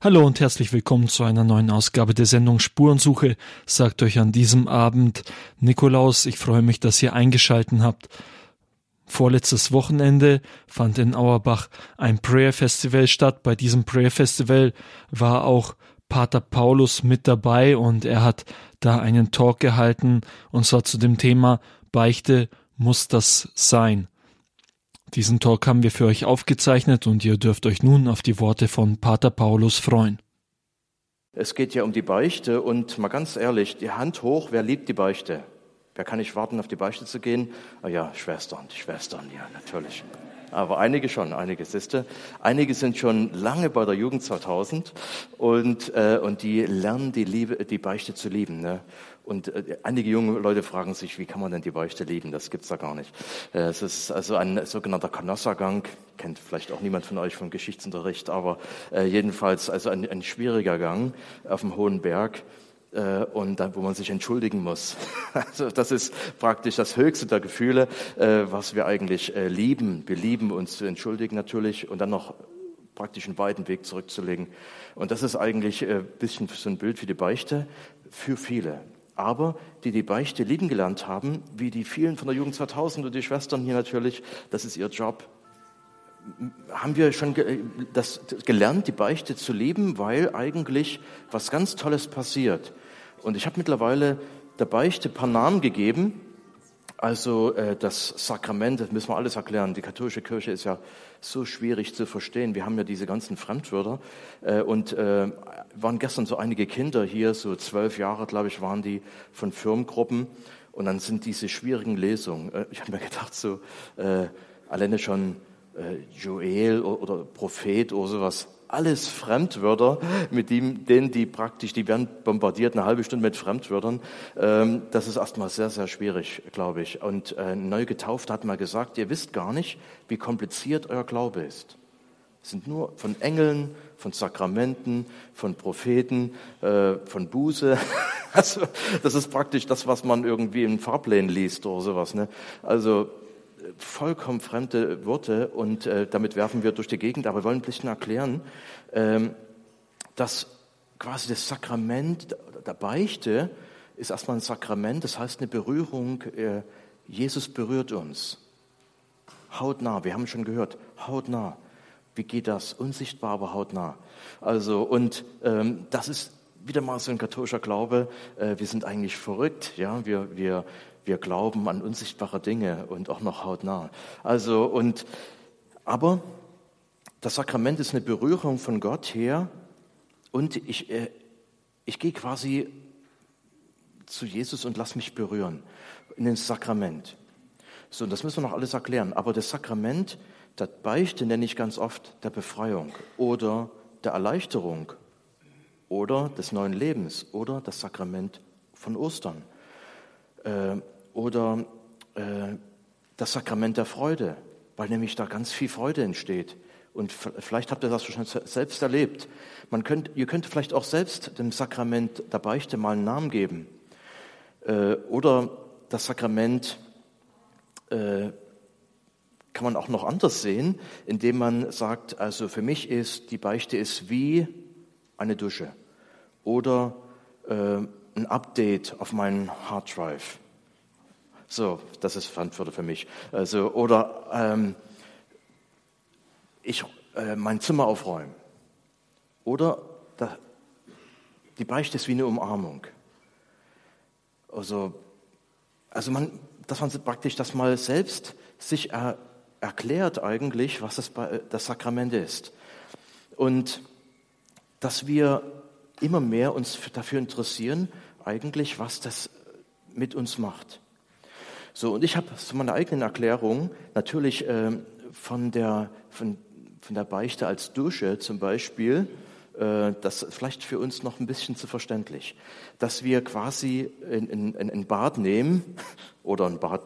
Hallo und herzlich willkommen zu einer neuen Ausgabe der Sendung Spurensuche. Sagt euch an diesem Abend Nikolaus, ich freue mich, dass ihr eingeschalten habt. Vorletztes Wochenende fand in Auerbach ein Prayer Festival statt. Bei diesem Prayer Festival war auch Pater Paulus mit dabei und er hat da einen Talk gehalten und zwar zu dem Thema Beichte muss das sein. Diesen Talk haben wir für euch aufgezeichnet und ihr dürft euch nun auf die Worte von Pater Paulus freuen. Es geht ja um die Beichte und mal ganz ehrlich, die Hand hoch, wer liebt die Beichte? Wer kann nicht warten, auf die Beichte zu gehen? Ah ja, Schwestern, die Schwestern, ja, natürlich. Aber einige schon, einige siehste. Einige sind schon lange bei der Jugend 2000 und, äh, und die lernen die Liebe, die Beichte zu lieben. Ne? Und äh, einige junge Leute fragen sich, wie kann man denn die Beichte lieben? Das gibt's da gar nicht. Äh, es ist also ein sogenannter Canossa-Gang. Kennt vielleicht auch niemand von euch vom Geschichtsunterricht, aber äh, jedenfalls also ein, ein schwieriger Gang auf dem hohen Berg äh, und dann, wo man sich entschuldigen muss. Also das ist praktisch das höchste der Gefühle, äh, was wir eigentlich äh, lieben. Wir lieben uns zu entschuldigen natürlich und dann noch praktisch einen weiten Weg zurückzulegen. Und das ist eigentlich ein bisschen so ein Bild für die Beichte für viele. Aber die die Beichte lieben gelernt haben, wie die vielen von der Jugend 2000 und die Schwestern hier natürlich, das ist ihr Job, haben wir schon das gelernt, die Beichte zu lieben, weil eigentlich was ganz Tolles passiert. Und ich habe mittlerweile der Beichte ein paar Namen gegeben. Also äh, das Sakrament, das müssen wir alles erklären. Die katholische Kirche ist ja so schwierig zu verstehen. Wir haben ja diese ganzen Fremdwörter. Äh, und äh, waren gestern so einige Kinder hier, so zwölf Jahre, glaube ich, waren die von Firmengruppen. Und dann sind diese schwierigen Lesungen. Äh, ich habe mir gedacht, so äh, alleine schon Joel oder Prophet oder sowas, alles Fremdwörter, mit denen die praktisch, die werden bombardiert eine halbe Stunde mit Fremdwörtern. Ähm, das ist erstmal sehr, sehr schwierig, glaube ich. Und äh, neu getauft hat mal gesagt, ihr wisst gar nicht, wie kompliziert euer Glaube ist. Es sind nur von Engeln, von Sakramenten, von Propheten, äh, von Buße. Also das ist praktisch das, was man irgendwie in Fahrplänen liest oder sowas. Ne? Also vollkommen fremde Worte und äh, damit werfen wir durch die Gegend, aber wir wollen ein bisschen erklären, ähm, dass quasi das Sakrament der Beichte ist erstmal ein Sakrament, das heißt eine Berührung, äh, Jesus berührt uns. Hautnah, wir haben schon gehört, hautnah. Wie geht das? Unsichtbar, aber hautnah. Also, und ähm, das ist wieder mal so ein katholischer Glaube, äh, wir sind eigentlich verrückt, ja, wir, wir, wir glauben an unsichtbare Dinge und auch noch hautnah. Also, und, aber das Sakrament ist eine Berührung von Gott her und ich, äh, ich gehe quasi zu Jesus und lass mich berühren in den Sakrament. So, und das müssen wir noch alles erklären. Aber das Sakrament, das Beichte nenne ich ganz oft der Befreiung oder der Erleichterung oder des neuen Lebens oder das Sakrament von Ostern. Äh, oder äh, das Sakrament der Freude, weil nämlich da ganz viel Freude entsteht. Und vielleicht habt ihr das schon selbst erlebt. Man könnt, ihr könnt vielleicht auch selbst dem Sakrament der Beichte mal einen Namen geben. Äh, oder das Sakrament äh, kann man auch noch anders sehen, indem man sagt, also für mich ist die Beichte ist wie eine Dusche oder äh, ein Update auf meinen Harddrive so, das ist Frankfurter für mich. Also, oder ähm, ich äh, mein Zimmer aufräumen. Oder da, die Beichte ist wie eine Umarmung. Also, also man, dass man praktisch das mal selbst sich er, erklärt eigentlich, was das, das Sakrament ist. Und dass wir immer mehr uns dafür interessieren, eigentlich, was das mit uns macht. So, und ich habe zu meiner eigenen Erklärung natürlich äh, von, der, von, von der Beichte als Dusche zum Beispiel, äh, das vielleicht für uns noch ein bisschen zu verständlich, dass wir quasi ein Bad nehmen oder ein Bad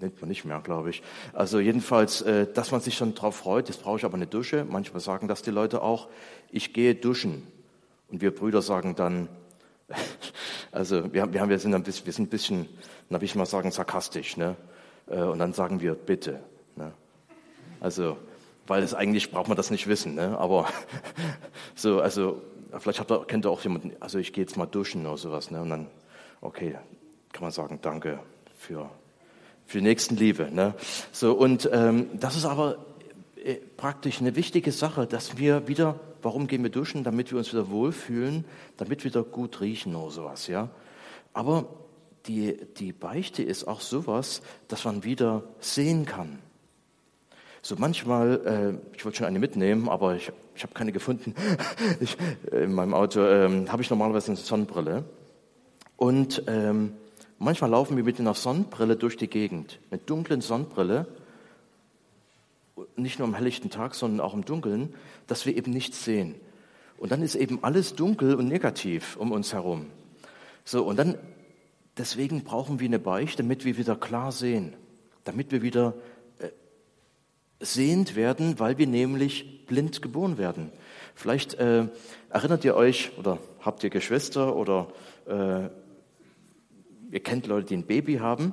nennt man nicht mehr, glaube ich. Also jedenfalls, äh, dass man sich schon darauf freut, jetzt brauche ich aber eine Dusche. Manchmal sagen das die Leute auch, ich gehe duschen. Und wir Brüder sagen dann, also wir, wir, haben, wir, sind, ein bisschen, wir sind ein bisschen, darf ich mal sagen, sarkastisch. Ne? Äh, und dann sagen wir bitte. Ne? Also weil es eigentlich braucht man das nicht wissen, ne? aber so, also vielleicht habt ihr, kennt ihr auch jemanden, also ich gehe jetzt mal duschen oder sowas, ne? und dann, okay, kann man sagen, danke für, für Nächstenliebe. Ne? So, und ähm, das ist aber praktisch eine wichtige Sache, dass wir wieder, warum gehen wir duschen? Damit wir uns wieder wohlfühlen, damit wir wieder gut riechen oder sowas, ja. Aber die, die Beichte ist auch sowas, dass man wieder sehen kann. So manchmal, äh, ich wollte schon eine mitnehmen, aber ich, ich habe keine gefunden. ich, in meinem Auto ähm, habe ich normalerweise eine Sonnenbrille. Und ähm, manchmal laufen wir mit einer Sonnenbrille durch die Gegend, mit dunklen Sonnenbrille, nicht nur am helllichten Tag, sondern auch im Dunkeln, dass wir eben nichts sehen. Und dann ist eben alles dunkel und negativ um uns herum. So, und dann, deswegen brauchen wir eine Beichte, damit wir wieder klar sehen, damit wir wieder sehend werden, weil wir nämlich blind geboren werden. Vielleicht äh, erinnert ihr euch oder habt ihr Geschwister oder äh, ihr kennt Leute, die ein Baby haben.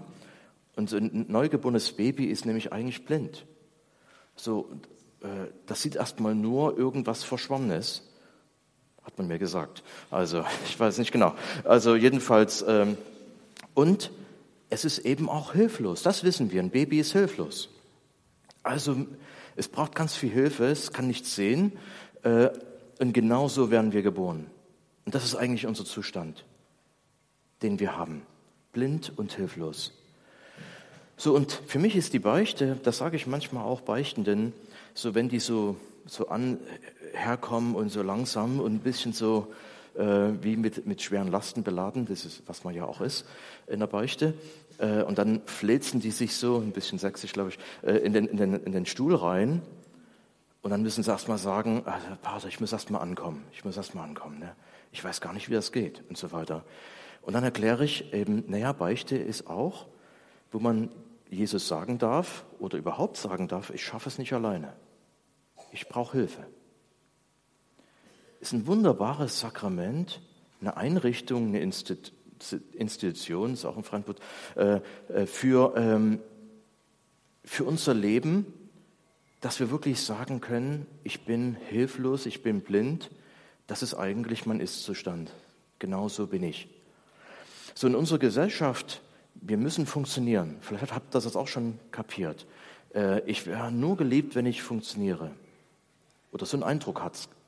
Und so ein neugeborenes Baby ist nämlich eigentlich blind. So, äh, das sieht erstmal nur irgendwas Verschwommenes, hat man mir gesagt. Also ich weiß nicht genau. Also jedenfalls ähm, und es ist eben auch hilflos. Das wissen wir. Ein Baby ist hilflos. Also es braucht ganz viel Hilfe, es kann nichts sehen äh, und genauso werden wir geboren. Und das ist eigentlich unser Zustand, den wir haben, blind und hilflos. So, und für mich ist die Beichte, das sage ich manchmal auch Beichtenden, so wenn die so, so an, herkommen und so langsam und ein bisschen so äh, wie mit, mit schweren Lasten beladen, das ist, was man ja auch ist in der Beichte, äh, und dann fläzen die sich so, ein bisschen sächsisch, glaube ich, äh, in, den, in, den, in den Stuhl rein. Und dann müssen sie erstmal sagen, also, Pater, ich muss erstmal ankommen. Ich muss erstmal ankommen. Ne? Ich weiß gar nicht, wie das geht und so weiter. Und dann erkläre ich eben, naja, Beichte ist auch, wo man Jesus sagen darf oder überhaupt sagen darf, ich schaffe es nicht alleine. Ich brauche Hilfe. Ist ein wunderbares Sakrament, eine Einrichtung, eine Institution ist auch in Frankfurt, äh, äh, für, ähm, für unser Leben, dass wir wirklich sagen können, ich bin hilflos, ich bin blind, das ist eigentlich mein Ist-Zustand. Genauso bin ich. So in unserer Gesellschaft, wir müssen funktionieren. Vielleicht habt ihr das auch schon kapiert. Äh, ich wäre nur geliebt, wenn ich funktioniere. Oder so einen Eindruck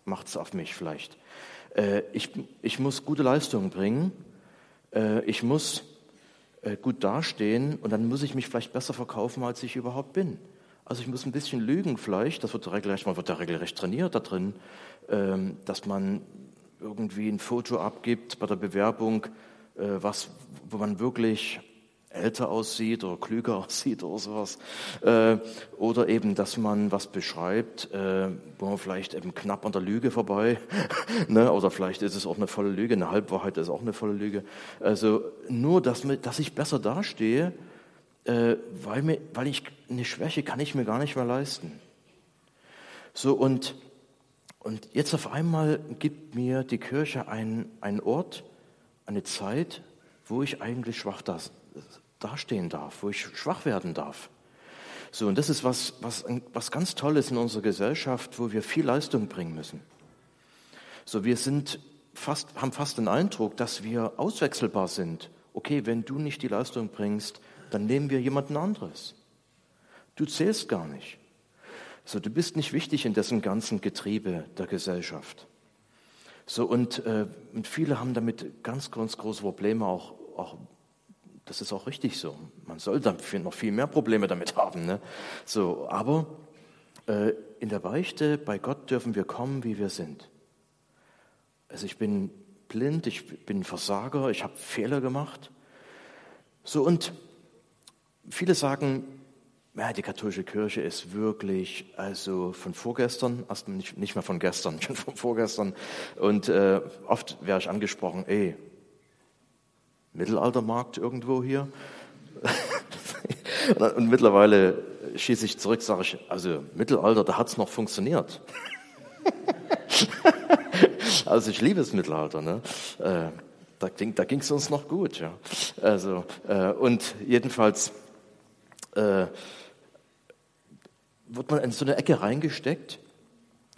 macht es auf mich vielleicht. Ich, ich muss gute Leistungen bringen, äh, ich muss äh, gut dastehen und dann muss ich mich vielleicht besser verkaufen, als ich überhaupt bin. Also ich muss ein bisschen lügen vielleicht, das wird regelrecht, man wird da regelrecht trainiert da drin, ähm, dass man irgendwie ein Foto abgibt bei der Bewerbung, äh, was, wo man wirklich älter aussieht oder klüger aussieht oder sowas. Äh, oder eben, dass man was beschreibt, äh, wo man vielleicht eben knapp an der Lüge vorbei, ne? oder vielleicht ist es auch eine volle Lüge, eine Halbwahrheit ist auch eine volle Lüge. Also nur, dass, ich besser dastehe, äh, weil, weil ich eine Schwäche kann ich mir gar nicht mehr leisten. So und, und jetzt auf einmal gibt mir die Kirche einen, einen Ort, eine Zeit, wo ich eigentlich schwach da, dastehen darf, wo ich schwach werden darf. So, und das ist was, was, was ganz Tolles in unserer Gesellschaft, wo wir viel Leistung bringen müssen. So, wir sind fast, haben fast den Eindruck, dass wir auswechselbar sind. Okay, wenn du nicht die Leistung bringst, dann nehmen wir jemanden anderes. Du zählst gar nicht. So, du bist nicht wichtig in dessen ganzen Getriebe der Gesellschaft. So, und, äh, und viele haben damit ganz, ganz große Probleme, auch, auch das ist auch richtig so. Man soll dann noch viel mehr Probleme damit haben. Ne? So, aber äh, in der Beichte bei Gott dürfen wir kommen, wie wir sind. Also ich bin blind, ich bin Versager, ich habe Fehler gemacht. So und viele sagen, ja, die katholische Kirche ist wirklich also von vorgestern, erst nicht, nicht mehr von gestern, schon von vorgestern. Und äh, oft wäre ich angesprochen, ey, Mittelaltermarkt irgendwo hier. Und mittlerweile schieße ich zurück, sage ich, also Mittelalter, da hat es noch funktioniert. also ich liebe das Mittelalter. Ne? Äh, da, ging es uns noch gut. Ja. Also, äh, und jedenfalls, äh, wird man in so eine Ecke reingesteckt.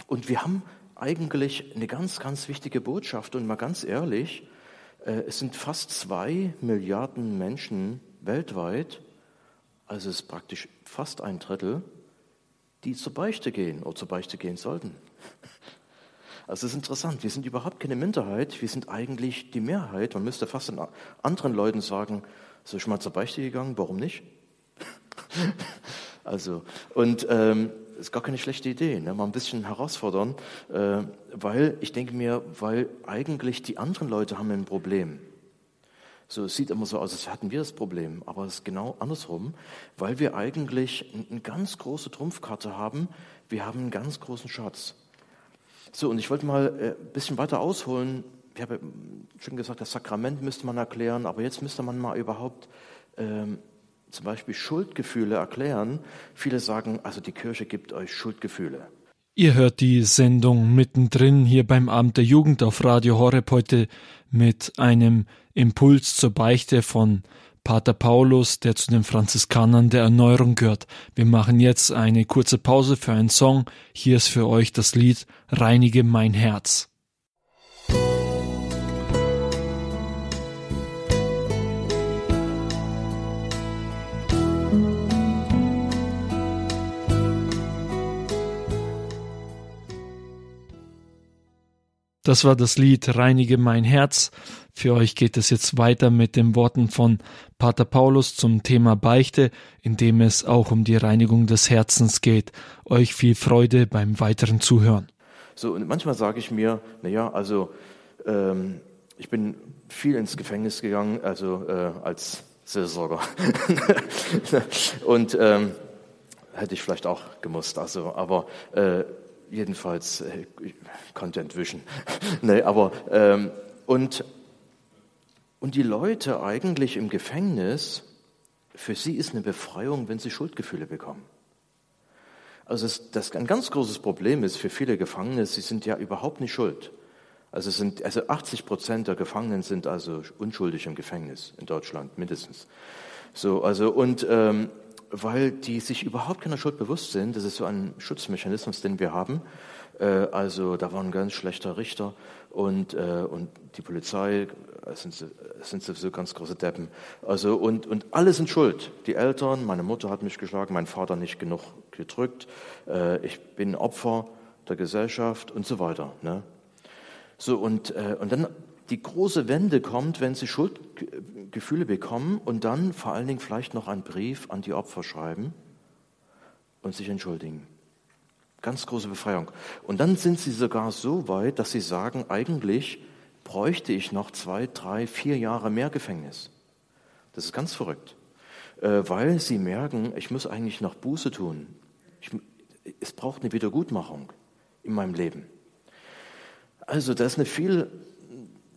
Und wir haben eigentlich eine ganz, ganz wichtige Botschaft. Und mal ganz ehrlich, es sind fast zwei Milliarden Menschen weltweit, also es ist praktisch fast ein Drittel, die zur Beichte gehen oder zur Beichte gehen sollten. Also es ist interessant, wir sind überhaupt keine Minderheit, wir sind eigentlich die Mehrheit. Man müsste fast den anderen Leuten sagen, so ich mal zur Beichte gegangen, warum nicht? also, und ähm, ist gar keine schlechte Idee, ne? mal ein bisschen herausfordern, äh, weil ich denke mir, weil eigentlich die anderen Leute haben ein Problem. So, es sieht immer so aus, als hätten wir das Problem, aber es ist genau andersrum, weil wir eigentlich eine ganz große Trumpfkarte haben, wir haben einen ganz großen Schatz. So, und ich wollte mal äh, ein bisschen weiter ausholen. Ich habe schon gesagt, das Sakrament müsste man erklären, aber jetzt müsste man mal überhaupt ähm, zum Beispiel Schuldgefühle erklären. Viele sagen, also die Kirche gibt euch Schuldgefühle. Ihr hört die Sendung mittendrin hier beim Abend der Jugend auf Radio Horeb heute mit einem Impuls zur Beichte von Pater Paulus, der zu den Franziskanern der Erneuerung gehört. Wir machen jetzt eine kurze Pause für einen Song. Hier ist für euch das Lied Reinige mein Herz. Das war das Lied Reinige mein Herz. Für euch geht es jetzt weiter mit den Worten von Pater Paulus zum Thema Beichte, in dem es auch um die Reinigung des Herzens geht. Euch viel Freude beim weiteren Zuhören. So, und manchmal sage ich mir, naja, also ähm, ich bin viel ins Gefängnis gegangen, also äh, als Seelsorger. und ähm, hätte ich vielleicht auch gemusst, also, aber äh, jedenfalls äh, konnte entwischen. nee, aber ähm, und und die Leute eigentlich im Gefängnis, für sie ist eine Befreiung, wenn sie Schuldgefühle bekommen. Also das, das ein ganz großes Problem ist für viele Gefangene, sie sind ja überhaupt nicht schuld. Also, sind, also 80 Prozent der Gefangenen sind also unschuldig im Gefängnis in Deutschland mindestens. So, also und ähm, weil die sich überhaupt keiner Schuld bewusst sind. Das ist so ein Schutzmechanismus, den wir haben. Äh, also da war ein ganz schlechter Richter und, äh, und die Polizei äh, sind, sind sowieso ganz große Deppen. Also und, und alle sind schuld. Die Eltern, meine Mutter hat mich geschlagen, mein Vater nicht genug gedrückt. Ich bin Opfer der Gesellschaft und so weiter. Ne? So und, und dann die große Wende kommt, wenn sie Schuldgefühle bekommen und dann vor allen Dingen vielleicht noch einen Brief an die Opfer schreiben und sich entschuldigen. Ganz große Befreiung. Und dann sind sie sogar so weit, dass sie sagen, eigentlich bräuchte ich noch zwei, drei, vier Jahre mehr Gefängnis. Das ist ganz verrückt, äh, weil sie merken, ich muss eigentlich noch Buße tun. Ich, es braucht eine Wiedergutmachung in meinem Leben. Also da ist eine viel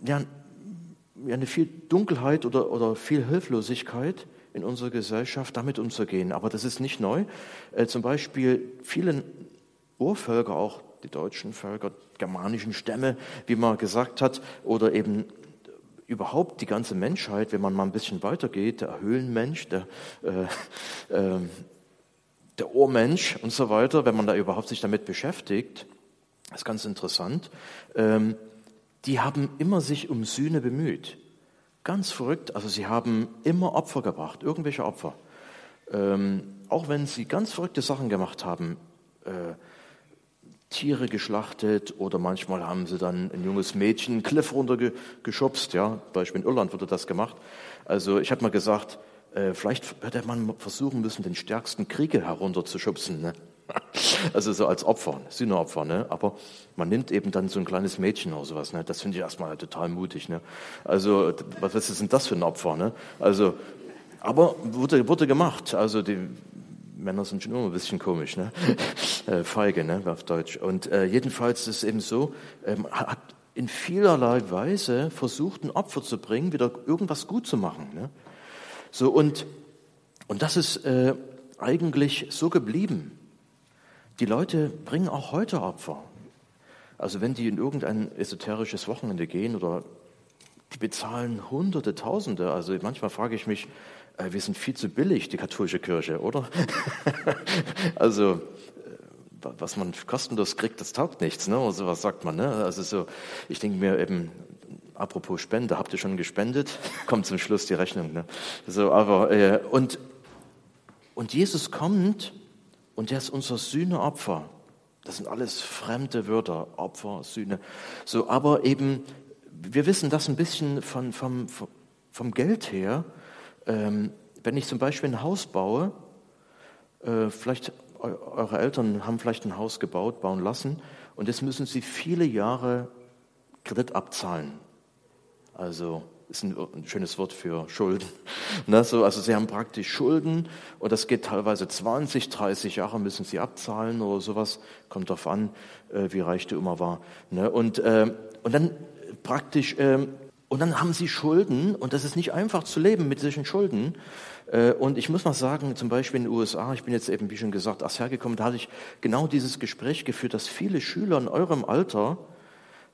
ja, eine viel Dunkelheit oder, oder viel Hilflosigkeit in unserer Gesellschaft, damit umzugehen. Aber das ist nicht neu. Äh, zum Beispiel viele Urvölker, auch die deutschen Völker, germanischen Stämme, wie man gesagt hat, oder eben überhaupt die ganze Menschheit, wenn man mal ein bisschen weitergeht, der Höhlenmensch, der, äh, äh, der Ohrmensch und so weiter, wenn man da überhaupt sich damit beschäftigt, ist ganz interessant. Ähm, die haben immer sich um Sühne bemüht. Ganz verrückt, also sie haben immer Opfer gebracht, irgendwelche Opfer. Ähm, auch wenn sie ganz verrückte Sachen gemacht haben, äh, Tiere geschlachtet oder manchmal haben sie dann ein junges Mädchen einen Cliff runtergeschubst, ja, Beispiel in Irland wurde das gemacht. Also ich habe mal gesagt, äh, vielleicht hätte man versuchen müssen, den stärksten Krieger herunterzuschubsen. Ne? Also so als Opfer, Sühneopfer, ne? Aber man nimmt eben dann so ein kleines Mädchen oder sowas, ne? Das finde ich erstmal total mutig, ne? Also, was ist denn das für ein Opfer, ne? Also, aber wurde, wurde gemacht. Also die Männer sind schon immer ein bisschen komisch, ne? Äh, feige, ne? Auf Deutsch. Und äh, jedenfalls ist es eben so, ähm, hat in vielerlei Weise versucht, ein Opfer zu bringen, wieder irgendwas gut zu machen, ne? So und und das ist äh, eigentlich so geblieben. Die Leute bringen auch heute Opfer. Also wenn die in irgendein esoterisches Wochenende gehen oder die bezahlen Hunderte, Tausende. Also manchmal frage ich mich, äh, wir sind viel zu billig, die katholische Kirche, oder? also was man kostenlos kriegt, das taugt nichts, ne? Oder sowas sagt man, ne? Also so, ich denke mir eben, apropos Spende, habt ihr schon gespendet? Kommt zum Schluss die Rechnung, ne? So, aber, äh, und, und Jesus kommt und ist unser Sühneopfer. Das sind alles fremde Wörter, Opfer, Sühne. So, aber eben, wir wissen das ein bisschen von, vom, vom Geld her. Ähm, wenn ich zum Beispiel ein Haus baue, äh, vielleicht eure Eltern haben vielleicht ein Haus gebaut, bauen lassen und jetzt müssen sie viele Jahre Kredit abzahlen. Also ist ein, ein schönes Wort für Schulden. Ne, so, also sie haben praktisch Schulden und das geht teilweise 20, 30 Jahre müssen sie abzahlen oder sowas. Kommt darauf an, äh, wie reich die immer war. Ne, und, äh, und dann praktisch, äh, und dann haben sie Schulden und das ist nicht einfach zu leben mit solchen Schulden. Äh, und ich muss mal sagen, zum Beispiel in den USA, ich bin jetzt eben, wie schon gesagt, erst hergekommen, da hatte ich genau dieses Gespräch geführt, dass viele Schüler in eurem Alter,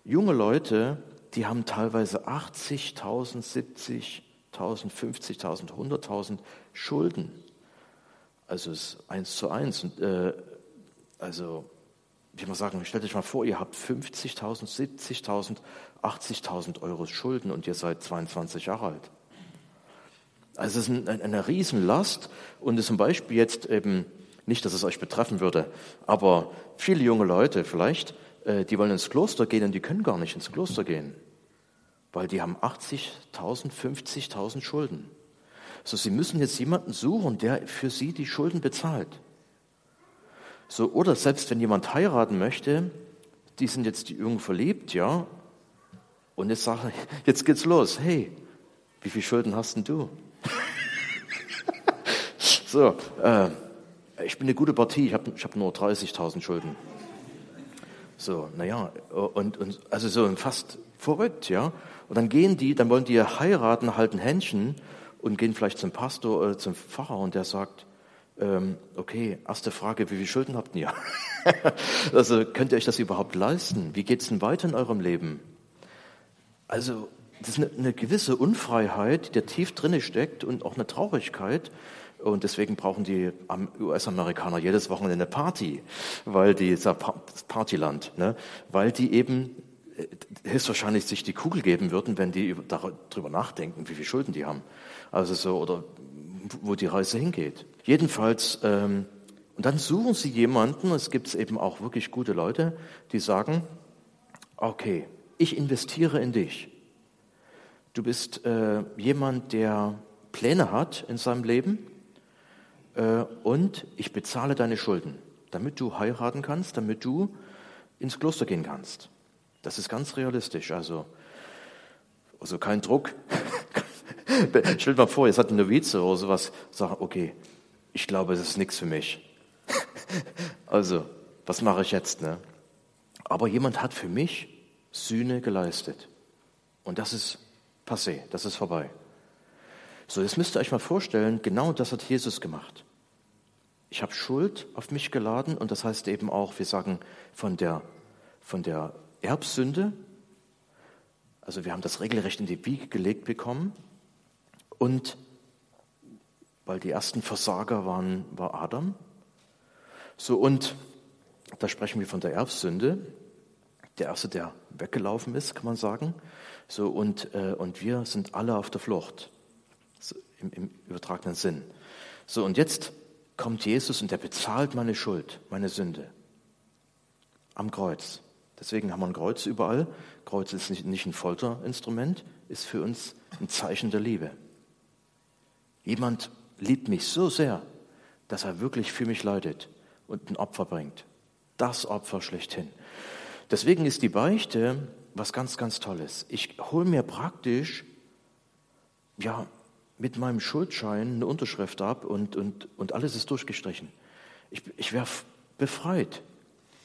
junge Leute, die haben teilweise 80.000, 70.000, 50.000, 100.000 Schulden. Also es ist eins zu eins. Und, äh, also, wie man sagen, stellt euch mal vor, ihr habt 50.000, 70.000, 80.000 Euro Schulden und ihr seid 22 Jahre alt. Also es ist eine, eine Riesenlast und zum Beispiel jetzt eben, nicht, dass es euch betreffen würde, aber viele junge Leute vielleicht, die wollen ins Kloster gehen und die können gar nicht ins Kloster gehen, weil die haben 80.000, 50.000 Schulden. So, sie müssen jetzt jemanden suchen, der für sie die Schulden bezahlt. So, oder selbst wenn jemand heiraten möchte, die sind jetzt die Jungen verliebt, ja, und jetzt sage jetzt geht's los. Hey, wie viele Schulden hast denn du? so, äh, ich bin eine gute Partie, ich habe ich hab nur 30.000 Schulden. So, naja, und, und also so fast verrückt, ja. Und dann gehen die, dann wollen die heiraten, halten Händchen und gehen vielleicht zum Pastor oder zum Pfarrer und der sagt, ähm, okay, erste Frage, wie viele Schulden habt ihr? also könnt ihr euch das überhaupt leisten? Wie geht's denn weiter in eurem Leben? Also das ist eine, eine gewisse Unfreiheit, die da tief drinne steckt und auch eine Traurigkeit. Und deswegen brauchen die US-Amerikaner jedes Wochenende eine Party, weil die, das Partyland, ne? weil die eben äh, höchstwahrscheinlich sich die Kugel geben würden, wenn die darüber nachdenken, wie viel Schulden die haben. Also so, oder wo die Reise hingeht. Jedenfalls, ähm, und dann suchen sie jemanden, es gibt eben auch wirklich gute Leute, die sagen, okay, ich investiere in dich. Du bist äh, jemand, der Pläne hat in seinem Leben äh, und ich bezahle deine Schulden, damit du heiraten kannst, damit du ins Kloster gehen kannst. Das ist ganz realistisch. Also, also kein Druck. Stell dir mal vor, jetzt hat ein Novize oder sowas, sagt, okay, ich glaube, das ist nichts für mich. also, was mache ich jetzt? Ne? Aber jemand hat für mich Sühne geleistet. Und das ist passé, das ist vorbei. So, jetzt müsst ihr euch mal vorstellen, genau das hat Jesus gemacht. Ich habe Schuld auf mich geladen und das heißt eben auch, wir sagen von der, von der Erbsünde, also wir haben das regelrecht in die Wiege gelegt bekommen und weil die ersten Versager waren, war Adam. So und da sprechen wir von der Erbsünde. Der erste, der weggelaufen ist, kann man sagen. So, und, äh, und wir sind alle auf der Flucht, so, im, im übertragenen Sinn. So, und jetzt kommt Jesus und er bezahlt meine Schuld, meine Sünde. Am Kreuz. Deswegen haben wir ein Kreuz überall. Kreuz ist nicht, nicht ein Folterinstrument, ist für uns ein Zeichen der Liebe. Jemand liebt mich so sehr, dass er wirklich für mich leidet und ein Opfer bringt. Das Opfer schlechthin. Deswegen ist die Beichte was ganz, ganz Tolles. Ich hole mir praktisch ja, mit meinem Schuldschein eine Unterschrift ab und, und, und alles ist durchgestrichen. Ich, ich wäre befreit.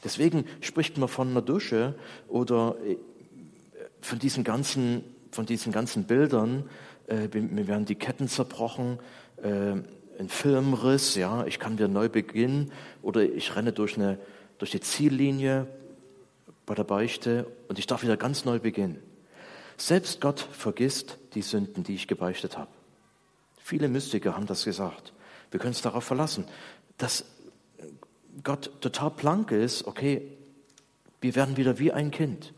Deswegen spricht man von einer Dusche oder äh, von diesen ganzen, von diesen ganzen Bildern. Äh, mir werden die Ketten zerbrochen, äh, ein Filmriss, ja, ich kann wieder neu beginnen oder ich renne durch, eine, durch die Ziellinie, bei der Beichte und ich darf wieder ganz neu beginnen. Selbst Gott vergisst die Sünden, die ich gebeichtet habe. Viele Mystiker haben das gesagt. Wir können uns darauf verlassen. Das, Gott total blank ist, okay, wir werden wieder wie ein Kind.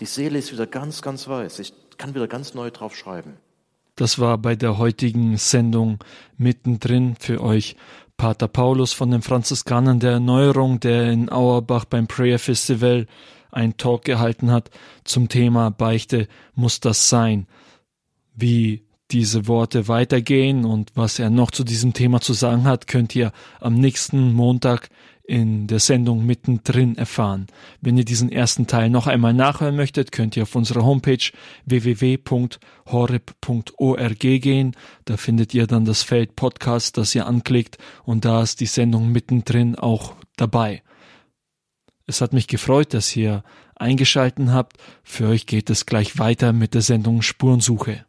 Die Seele ist wieder ganz, ganz weiß. Ich kann wieder ganz neu drauf schreiben. Das war bei der heutigen Sendung mittendrin für euch Pater Paulus von den Franziskanern der Erneuerung, der in Auerbach beim Prayer Festival einen Talk gehalten hat zum Thema Beichte muss das sein. Wie diese Worte weitergehen und was er noch zu diesem Thema zu sagen hat, könnt ihr am nächsten Montag in der Sendung mittendrin erfahren. Wenn ihr diesen ersten Teil noch einmal nachhören möchtet, könnt ihr auf unsere Homepage www.horeb.org gehen. Da findet ihr dann das Feld Podcast, das ihr anklickt und da ist die Sendung mittendrin auch dabei. Es hat mich gefreut, dass ihr eingeschalten habt. Für euch geht es gleich weiter mit der Sendung Spurensuche.